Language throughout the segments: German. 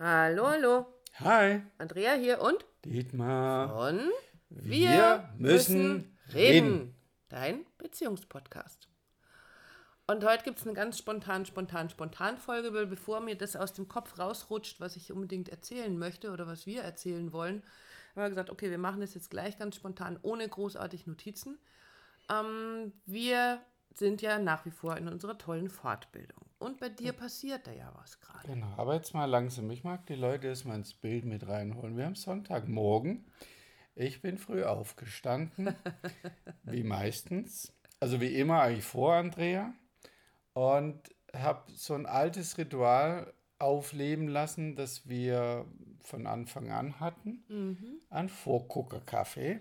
Hallo, hallo. Hi, Andrea hier und Dietmar. von Wir müssen reden. Dein Beziehungspodcast. Und heute gibt es eine ganz spontan, spontan, spontan Folge, weil bevor mir das aus dem Kopf rausrutscht, was ich unbedingt erzählen möchte oder was wir erzählen wollen, haben wir gesagt, okay, wir machen das jetzt gleich ganz spontan, ohne großartig Notizen. Ähm, wir sind ja nach wie vor in unserer tollen Fortbildung. Und bei dir passiert da ja was gerade. Genau, aber jetzt mal langsam. Ich mag die Leute erstmal ins Bild mit reinholen. Wir haben Sonntagmorgen. Ich bin früh aufgestanden, wie meistens. Also wie immer eigentlich vor Andrea. Und habe so ein altes Ritual aufleben lassen, das wir von Anfang an hatten. Ein Vorguckerkaffee.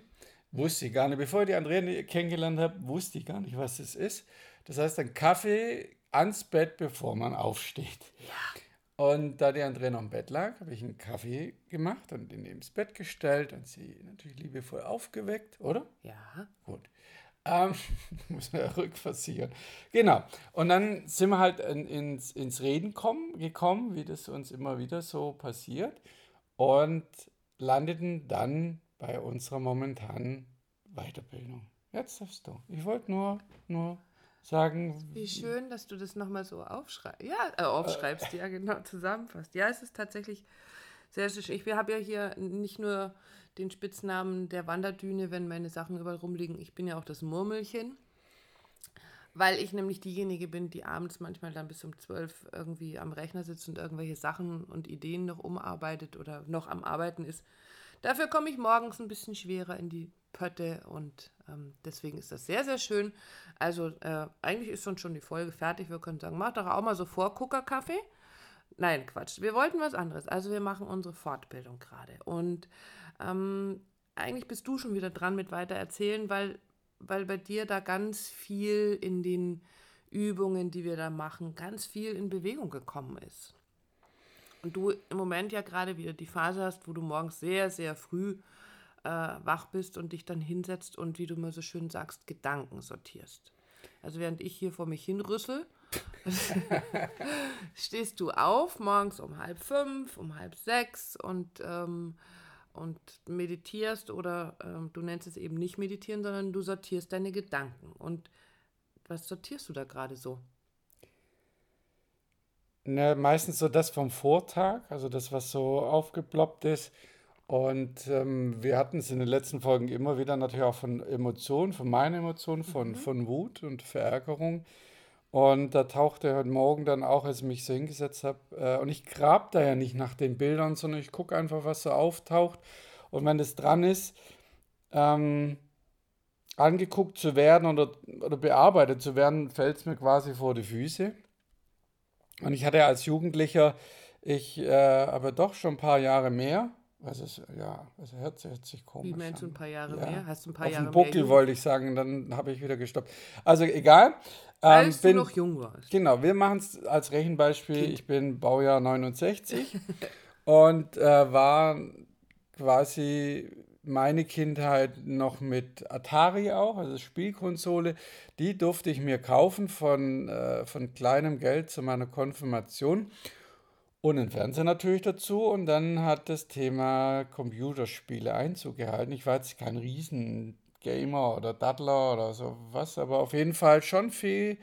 Wusste ich gar nicht. Bevor ich die Andrea kennengelernt habe, wusste ich gar nicht, was das ist. Das heißt, ein Kaffee ans Bett, bevor man aufsteht. Und da die Andrea noch im Bett lag, habe ich einen Kaffee gemacht und ihn ins Bett gestellt und sie natürlich liebevoll aufgeweckt, oder? Ja. Gut. Ähm, muss man ja rückversichern. Genau. Und dann sind wir halt in, ins, ins Reden kommen, gekommen, wie das uns immer wieder so passiert. Und landeten dann bei unserer momentanen Weiterbildung. Jetzt darfst du. Ich wollte nur, nur sagen, Wie schön, dass du das nochmal so aufschreibst. Ja, äh, aufschreibst, ja, genau, zusammenfasst. Ja, es ist tatsächlich sehr, sehr schön. Ich habe ja hier nicht nur den Spitznamen der Wanderdüne, wenn meine Sachen überall rumliegen. Ich bin ja auch das Murmelchen. Weil ich nämlich diejenige bin, die abends manchmal dann bis um zwölf irgendwie am Rechner sitzt und irgendwelche Sachen und Ideen noch umarbeitet oder noch am Arbeiten ist. Dafür komme ich morgens ein bisschen schwerer in die Pötte und ähm, deswegen ist das sehr, sehr schön. Also äh, eigentlich ist schon schon die Folge fertig. Wir können sagen, mach doch auch mal so Vorguckerkaffee. Nein, Quatsch. Wir wollten was anderes. Also wir machen unsere Fortbildung gerade. Und ähm, eigentlich bist du schon wieder dran mit weiter erzählen, weil, weil bei dir da ganz viel in den Übungen, die wir da machen, ganz viel in Bewegung gekommen ist. Und du im Moment ja gerade wieder die Phase hast, wo du morgens sehr, sehr früh äh, wach bist und dich dann hinsetzt und, wie du mal so schön sagst, Gedanken sortierst. Also während ich hier vor mich hinrüssel, stehst du auf, morgens um halb fünf, um halb sechs und, ähm, und meditierst oder ähm, du nennst es eben nicht meditieren, sondern du sortierst deine Gedanken. Und was sortierst du da gerade so? Ne, meistens so das vom Vortag, also das, was so aufgeploppt ist. Und ähm, wir hatten es in den letzten Folgen immer wieder natürlich auch von Emotionen, von meinen Emotionen, von, von Wut und Verärgerung. Und da tauchte heute Morgen dann auch, als ich mich so hingesetzt habe, äh, und ich grab da ja nicht nach den Bildern, sondern ich gucke einfach, was so auftaucht. Und wenn das dran ist, ähm, angeguckt zu werden oder, oder bearbeitet zu werden, fällt es mir quasi vor die Füße. Und ich hatte als Jugendlicher, ich äh, aber doch schon ein paar Jahre mehr. Was ist, ja, also hört, hört sich komisch Wie meinst du ein an. paar Jahre Ja, mehr? Hast du ein paar auf Jahre dem mehr Buckel wollte ich sagen, dann habe ich wieder gestoppt. Also egal. Ähm, Als du bin, noch jung warst. genau, wir machen es als Rechenbeispiel. Ich bin Baujahr 69 und äh, war quasi meine Kindheit noch mit Atari auch, also Spielkonsole. Die durfte ich mir kaufen von, äh, von kleinem Geld zu meiner Konfirmation. Und den Fernseher natürlich dazu. Und dann hat das Thema Computerspiele Einzug gehalten. Ich war jetzt kein Riesen-Gamer oder Daddler oder sowas, aber auf jeden Fall schon viel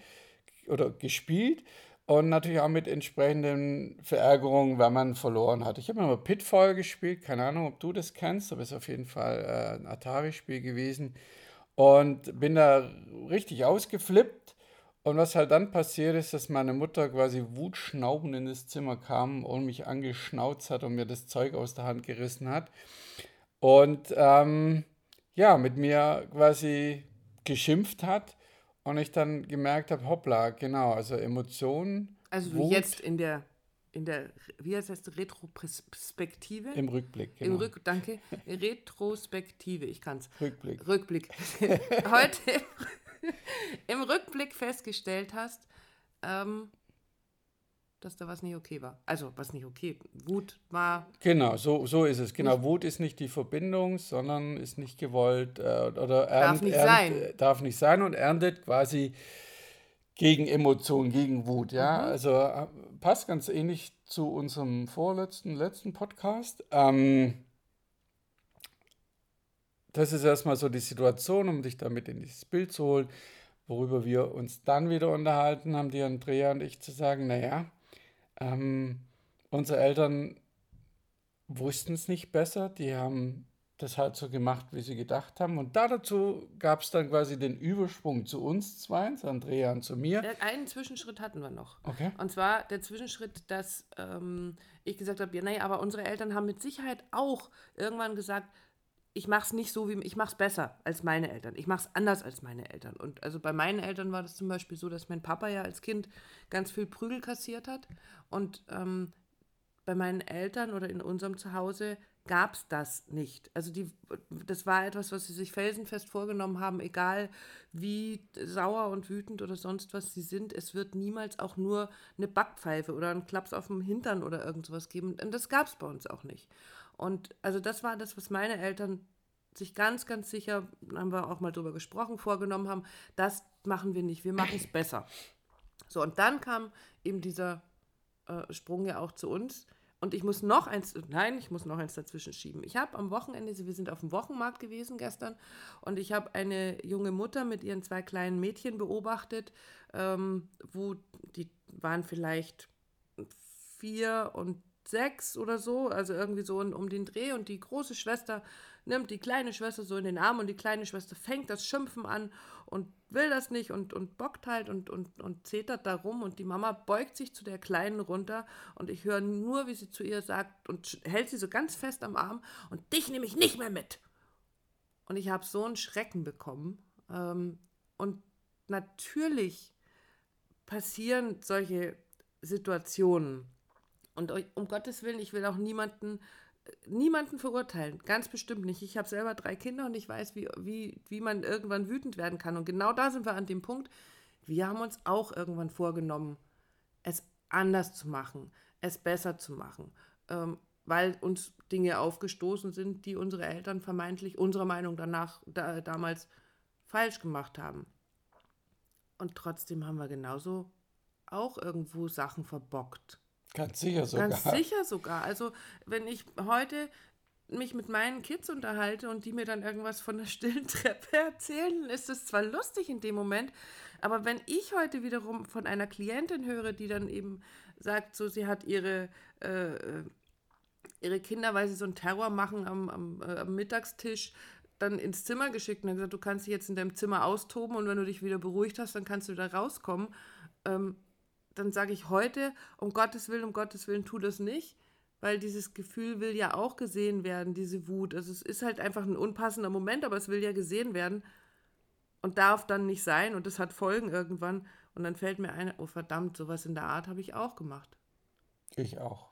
oder gespielt. Und natürlich auch mit entsprechenden Verärgerungen, wenn man verloren hat. Ich habe mal Pitfall gespielt, keine Ahnung, ob du das kennst, aber es ist auf jeden Fall äh, ein Atari-Spiel gewesen. Und bin da richtig ausgeflippt. Und was halt dann passiert ist, dass meine Mutter quasi wutschnaubend in das Zimmer kam und mich angeschnauzt hat und mir das Zeug aus der Hand gerissen hat. Und ähm, ja, mit mir quasi geschimpft hat. Und ich dann gemerkt habe, hoppla, genau, also Emotionen, Also Wut jetzt in der, in der, wie heißt das, Retroperspektive? im Rückblick. Im Genau. Rück, danke, Retrospektive, ich kann's. Rückblick. Rückblick. Heute im Rückblick festgestellt hast, ähm, dass da was nicht okay war. Also, was nicht okay. Wut war. Genau, so, so ist es. Genau, Wut ist nicht die Verbindung, sondern ist nicht gewollt äh, oder ernt, nicht ernt, sein. äh, darf nicht sein und erntet quasi gegen Emotionen, gegen Wut, ja. Mhm. Also äh, passt ganz ähnlich zu unserem vorletzten, letzten Podcast. Ähm, das ist erstmal so die Situation, um dich damit in dieses Bild zu holen, worüber wir uns dann wieder unterhalten haben, die Andrea und ich zu sagen, naja, ähm, unsere Eltern wussten es nicht besser, die haben das halt so gemacht, wie sie gedacht haben. Und da dazu gab es dann quasi den Übersprung zu uns zwei, zu Andrea und zu mir. Einen Zwischenschritt hatten wir noch. Okay. Und zwar der Zwischenschritt, dass ähm, ich gesagt habe, ja, naja, aber unsere Eltern haben mit Sicherheit auch irgendwann gesagt, ich mache es nicht so wie ich mache es besser als meine Eltern. Ich mache es anders als meine Eltern. Und also bei meinen Eltern war das zum Beispiel so, dass mein Papa ja als Kind ganz viel Prügel kassiert hat. Und ähm, bei meinen Eltern oder in unserem Zuhause gab es das nicht. Also die, das war etwas, was sie sich felsenfest vorgenommen haben, egal wie sauer und wütend oder sonst was sie sind. Es wird niemals auch nur eine Backpfeife oder einen Klaps auf dem Hintern oder irgend sowas geben. Und das gab es bei uns auch nicht. Und also das war das, was meine Eltern sich ganz, ganz sicher, haben wir auch mal drüber gesprochen, vorgenommen haben, das machen wir nicht, wir machen es besser. So, und dann kam eben dieser äh, Sprung ja auch zu uns und ich muss noch eins, nein, ich muss noch eins dazwischen schieben. Ich habe am Wochenende, wir sind auf dem Wochenmarkt gewesen gestern und ich habe eine junge Mutter mit ihren zwei kleinen Mädchen beobachtet, ähm, wo die waren vielleicht vier und sechs oder so, also irgendwie so um den Dreh und die große Schwester nimmt die kleine Schwester so in den Arm und die kleine Schwester fängt das Schimpfen an und will das nicht und, und bockt halt und, und, und zetert da rum und die Mama beugt sich zu der Kleinen runter und ich höre nur, wie sie zu ihr sagt und hält sie so ganz fest am Arm und dich nehme ich nicht mehr mit. Und ich habe so einen Schrecken bekommen. Ähm, und natürlich passieren solche Situationen. Und um Gottes Willen, ich will auch niemanden niemanden verurteilen, ganz bestimmt nicht. Ich habe selber drei Kinder und ich weiß, wie, wie, wie man irgendwann wütend werden kann. Und genau da sind wir an dem Punkt, wir haben uns auch irgendwann vorgenommen, es anders zu machen, es besser zu machen, ähm, weil uns Dinge aufgestoßen sind, die unsere Eltern vermeintlich unserer Meinung danach da, damals falsch gemacht haben. Und trotzdem haben wir genauso auch irgendwo Sachen verbockt. Ganz sicher sogar. Ganz sicher sogar. Also, wenn ich heute mich mit meinen Kids unterhalte und die mir dann irgendwas von der stillen Treppe erzählen, ist es zwar lustig in dem Moment, aber wenn ich heute wiederum von einer Klientin höre, die dann eben sagt, so sie hat ihre, äh, äh ihre Kinder, weil sie so einen Terror machen am, am, äh, am Mittagstisch, dann ins Zimmer geschickt und hat gesagt, du kannst dich jetzt in deinem Zimmer austoben und wenn du dich wieder beruhigt hast, dann kannst du wieder rauskommen. Ähm, dann sage ich heute, um Gottes Willen, um Gottes Willen, tu das nicht, weil dieses Gefühl will ja auch gesehen werden, diese Wut. Also es ist halt einfach ein unpassender Moment, aber es will ja gesehen werden und darf dann nicht sein und das hat Folgen irgendwann. Und dann fällt mir ein, oh verdammt, sowas in der Art habe ich auch gemacht. Ich auch.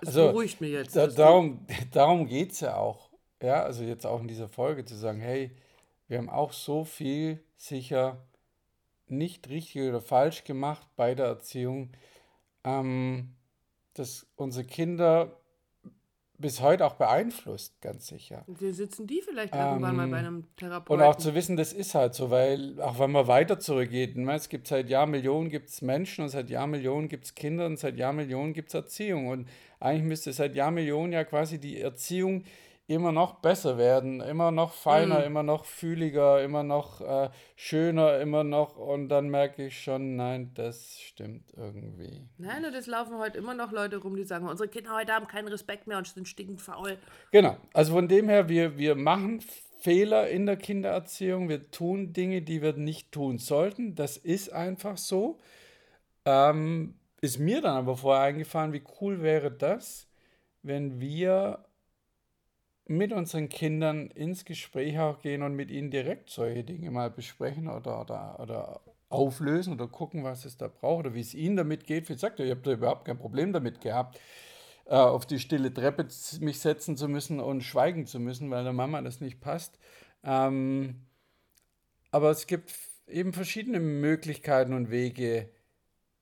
Es also, beruhigt mich jetzt. Da, darum darum geht es ja auch. Ja, also jetzt auch in dieser Folge zu sagen, hey, wir haben auch so viel sicher nicht richtig oder falsch gemacht bei der Erziehung, ähm, dass unsere Kinder bis heute auch beeinflusst, ganz sicher. Wir sitzen die vielleicht irgendwann ähm, mal bei einem Therapeuten. Und auch zu wissen, das ist halt so, weil auch wenn man weiter zurückgeht, ne, es gibt seit Jahrmillionen gibt es Menschen und seit Jahrmillionen gibt es Kinder und seit Jahrmillionen gibt es Erziehung. Und eigentlich müsste seit Jahrmillionen ja quasi die Erziehung immer noch besser werden, immer noch feiner, mhm. immer noch fühliger, immer noch äh, schöner, immer noch. Und dann merke ich schon, nein, das stimmt irgendwie. Nein, und es laufen heute immer noch Leute rum, die sagen, unsere Kinder heute haben keinen Respekt mehr und sind stinkend faul. Genau, also von dem her, wir, wir machen Fehler in der Kindererziehung, wir tun Dinge, die wir nicht tun sollten. Das ist einfach so. Ähm, ist mir dann aber vorher eingefallen, wie cool wäre das, wenn wir mit unseren Kindern ins Gespräch auch gehen und mit ihnen direkt solche Dinge mal besprechen oder, oder, oder auflösen oder gucken, was es da braucht oder wie es ihnen damit geht. Wie gesagt, ich habe da überhaupt kein Problem damit gehabt, äh, auf die stille Treppe mich setzen zu müssen und schweigen zu müssen, weil der Mama das nicht passt. Ähm, aber es gibt eben verschiedene Möglichkeiten und Wege,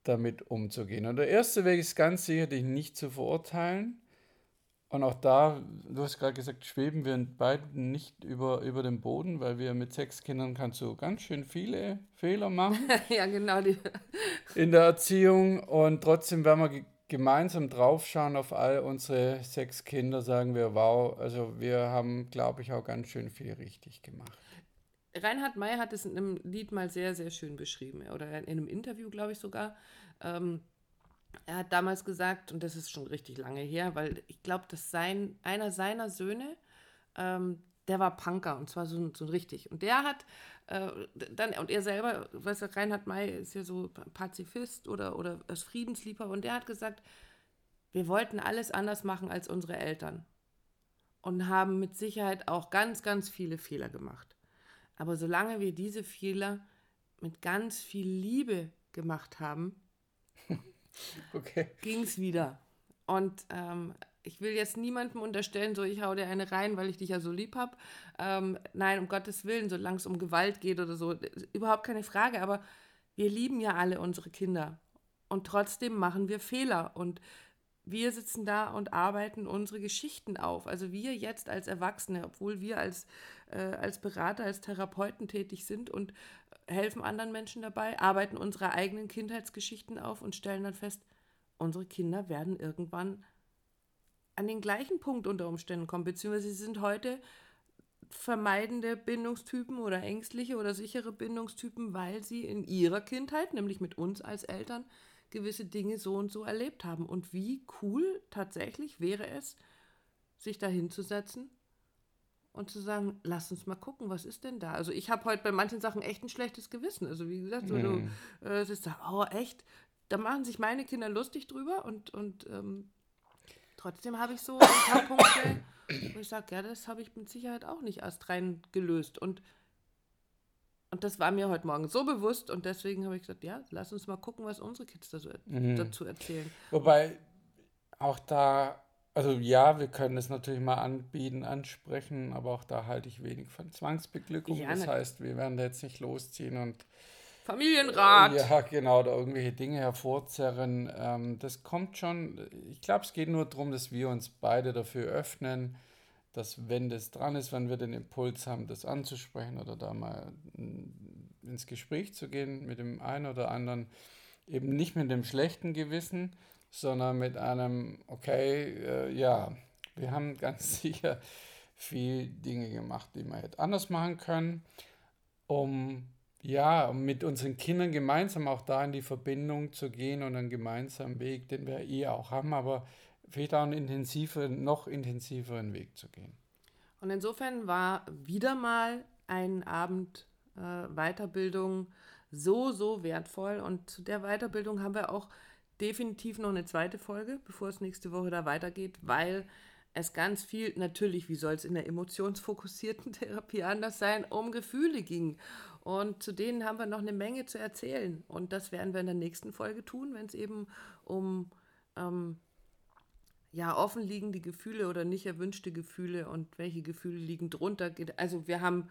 damit umzugehen. Und der erste Weg ist ganz sicher, dich nicht zu verurteilen, Und auch da, du hast gerade gesagt, schweben wir beiden nicht über, über dem Boden, weil wir mit sechs Kindern kannst du ganz schön viele Fehler machen. ja, genau. Die. In der Erziehung. Und trotzdem, wenn wir gemeinsam draufschauen auf all unsere sechs Kinder, sagen wir, wow, also wir haben, glaube ich, auch ganz schön viel richtig gemacht. Reinhard May hat es in einem Lied mal sehr, sehr schön beschrieben. Oder in einem Interview, glaube ich sogar. Ähm, er hat damals gesagt, und das ist schon richtig lange her, weil ich glaube, dass sein, einer seiner Söhne, ähm, der war Punker und zwar so, so richtig. Und der hat äh, dann, und er selber, weißt du, Reinhard May ist ja so Pazifist oder, oder Friedensliebhaber und der hat gesagt, wir wollten alles anders machen als unsere Eltern und haben mit Sicherheit auch ganz, ganz viele Fehler gemacht. Aber solange wir diese Fehler mit ganz viel Liebe gemacht haben, okay. ging es wieder. Und ähm, ich will jetzt niemandem unterstellen, so ich hau dir eine rein, weil ich dich ja so lieb habe. Ähm, nein, um Gottes Willen, solange es um Gewalt geht oder so, überhaupt keine Frage. Aber wir lieben ja alle unsere Kinder. Und trotzdem machen wir Fehler. Und wir sitzen da und arbeiten unsere Geschichten auf. Also wir jetzt als Erwachsene, obwohl wir als, äh, als Berater, als Therapeuten tätig sind und helfen anderen Menschen dabei, arbeiten unsere eigenen Kindheitsgeschichten auf und stellen dann fest, unsere Kinder werden irgendwann an den gleichen Punkt unter Umständen kommen, beziehungsweise sie sind heute vermeidende Bindungstypen oder ängstliche oder sichere Bindungstypen, weil sie in ihrer Kindheit, nämlich mit uns als Eltern, gewisse Dinge so und so erlebt haben. Und wie cool tatsächlich wäre es, sich da hinzusetzen und zu sagen, lass uns mal gucken, was ist denn da? Also ich habe heute bei manchen Sachen echt ein schlechtes Gewissen. Also wie gesagt, so mm. du äh, sitzt da, oh echt, da machen sich meine Kinder lustig drüber und, und ähm, trotzdem habe ich so ein paar Punkte, wo ich sage, ja, das habe ich mit Sicherheit auch nicht erst rein gelöst. Und und das war mir heute Morgen so bewusst und deswegen habe ich gesagt, ja, lass uns mal gucken, was unsere Kids da so, mhm. dazu erzählen. Wobei auch da, also ja, wir können es natürlich mal anbieten, ansprechen, aber auch da halte ich wenig von Zwangsbeglückung. Ja, das heißt, wir werden da jetzt nicht losziehen und Familienrat. Ja, genau, oder irgendwelche Dinge hervorzerren. Ähm, das kommt schon, ich glaube, es geht nur darum, dass wir uns beide dafür öffnen, dass wenn das dran ist, wenn wir den Impuls haben, das anzusprechen oder da mal ins Gespräch zu gehen mit dem einen oder anderen, eben nicht mit dem schlechten Gewissen, sondern mit einem, okay, äh, ja, wir haben ganz sicher viel Dinge gemacht, die wir hätte anders machen können, um ja, um mit unseren Kindern gemeinsam auch da in die Verbindung zu gehen und einen gemeinsamen Weg, den wir eh auch haben, aber auch einen intensiveren, noch intensiveren Weg zu gehen. Und insofern war wieder mal ein Abend äh, Weiterbildung so, so wertvoll. Und zu der Weiterbildung haben wir auch definitiv noch eine zweite Folge, bevor es nächste Woche da weitergeht, weil es ganz viel, natürlich, wie soll es in der emotionsfokussierten Therapie anders sein, um Gefühle ging. Und zu denen haben wir noch eine Menge zu erzählen. Und das werden wir in der nächsten Folge tun, wenn es eben um ähm, ja, offenliegende Gefühle oder nicht erwünschte Gefühle und welche Gefühle liegen drunter. Also wir haben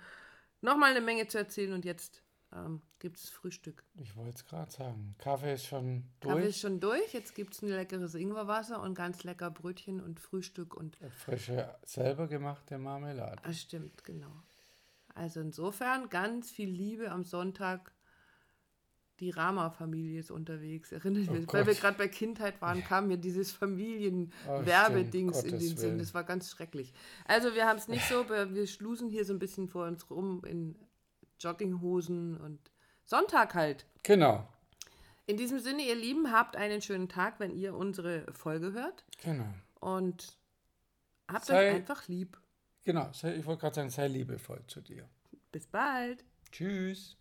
nochmal eine Menge zu erzählen und jetzt ähm, gibt es Frühstück. Ich wollte es gerade sagen. Kaffee ist schon durch. Kaffee ist schon durch. Jetzt gibt es ein leckeres Ingwerwasser und ganz lecker Brötchen und Frühstück und. Frische, selber gemachte Marmelade. Das ah, stimmt, genau. Also insofern ganz viel Liebe am Sonntag die Rama-Familie ist unterwegs. Erinnert oh mich, weil wir gerade bei Kindheit waren, kam mir dieses Familienwerbedings oh, in den Sinn. Das war ganz schrecklich. Also wir haben es nicht so, wir schlusen hier so ein bisschen vor uns rum in Jogginghosen und Sonntag halt. Genau. In diesem Sinne, ihr Lieben, habt einen schönen Tag, wenn ihr unsere Folge hört. Genau. Und habt sei, euch einfach lieb. Genau, sei, ich wollte gerade sagen, sei liebevoll zu dir. Bis bald. Tschüss.